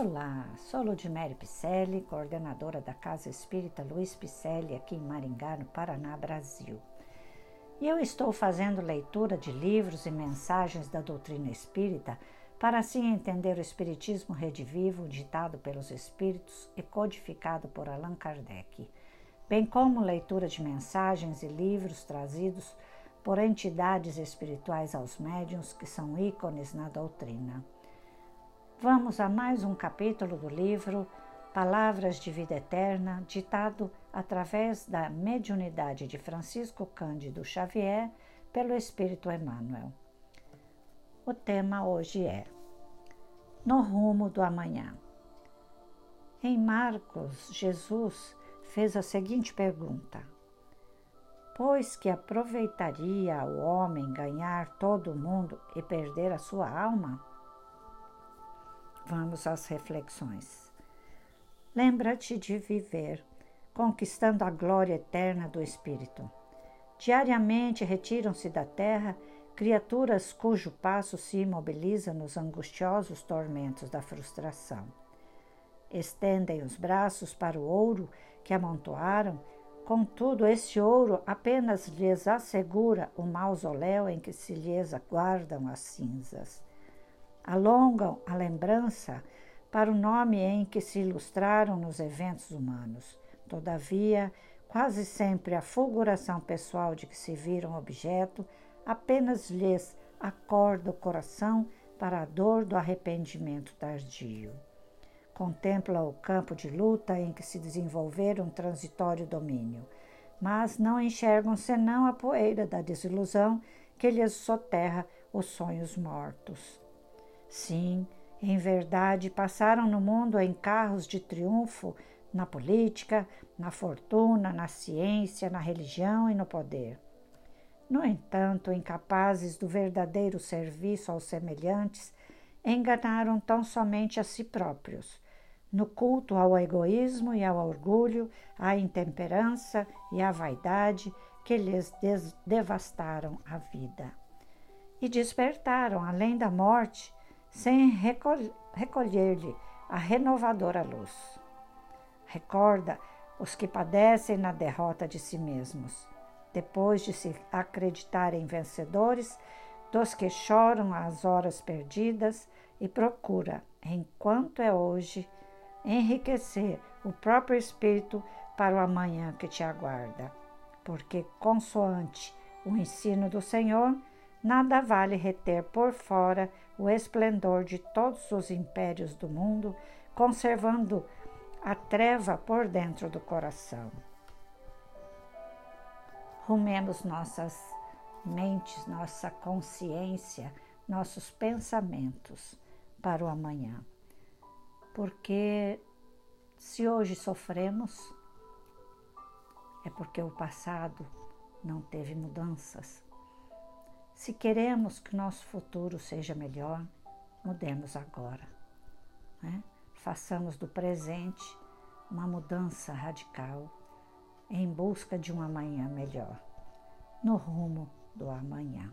Olá, sou Ludmere Picelli, coordenadora da Casa Espírita Luiz Picelli, aqui em Maringá, no Paraná, Brasil. E eu estou fazendo leitura de livros e mensagens da doutrina espírita para assim entender o Espiritismo redivivo, ditado pelos Espíritos e codificado por Allan Kardec, bem como leitura de mensagens e livros trazidos por entidades espirituais aos médiuns que são ícones na doutrina. Vamos a mais um capítulo do livro Palavras de Vida Eterna, ditado através da mediunidade de Francisco Cândido Xavier pelo Espírito Emmanuel. O tema hoje é No rumo do amanhã. Em Marcos, Jesus fez a seguinte pergunta: Pois que aproveitaria o homem ganhar todo o mundo e perder a sua alma? Vamos às reflexões. Lembra-te de viver, conquistando a glória eterna do Espírito. Diariamente retiram-se da terra criaturas cujo passo se imobiliza nos angustiosos tormentos da frustração. Estendem os braços para o ouro que amontoaram, contudo, esse ouro apenas lhes assegura o mausoléu em que se lhes aguardam as cinzas alongam a lembrança para o nome em que se ilustraram nos eventos humanos. Todavia, quase sempre a fulguração pessoal de que se viram objeto apenas lhes acorda o coração para a dor do arrependimento tardio. Contempla o campo de luta em que se desenvolveram um transitório domínio, mas não enxergam senão a poeira da desilusão que lhes soterra os sonhos mortos. Sim, em verdade, passaram no mundo em carros de triunfo na política, na fortuna, na ciência, na religião e no poder. No entanto, incapazes do verdadeiro serviço aos semelhantes, enganaram tão somente a si próprios, no culto ao egoísmo e ao orgulho, à intemperança e à vaidade que lhes devastaram a vida. E despertaram, além da morte, sem recolher-lhe a renovadora luz. Recorda os que padecem na derrota de si mesmos, depois de se acreditarem vencedores, dos que choram as horas perdidas e procura, enquanto é hoje, enriquecer o próprio espírito para o amanhã que te aguarda. Porque, consoante o ensino do Senhor, nada vale reter por fora o esplendor de todos os impérios do mundo, conservando a treva por dentro do coração. Rumemos nossas mentes, nossa consciência, nossos pensamentos para o amanhã. Porque se hoje sofremos, é porque o passado não teve mudanças se queremos que nosso futuro seja melhor, mudemos agora. Né? Façamos do presente uma mudança radical em busca de um amanhã melhor, no rumo do amanhã.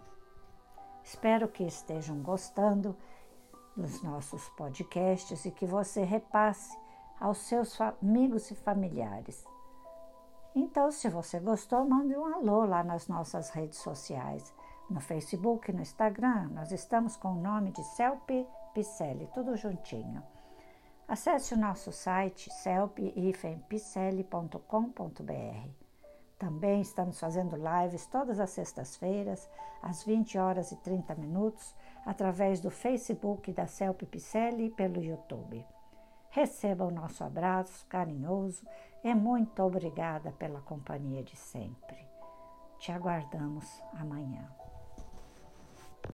Espero que estejam gostando dos nossos podcasts e que você repasse aos seus amigos e familiares. Então, se você gostou, mande um alô lá nas nossas redes sociais no Facebook, no Instagram, nós estamos com o nome de Celpe Picelli, tudo juntinho. Acesse o nosso site celpe-picelli.com.br. Também estamos fazendo lives todas as sextas-feiras, às 20 horas e 30 minutos, através do Facebook da Celpe Picelli e pelo YouTube. Receba o nosso abraço carinhoso e muito obrigada pela companhia de sempre. Te aguardamos amanhã.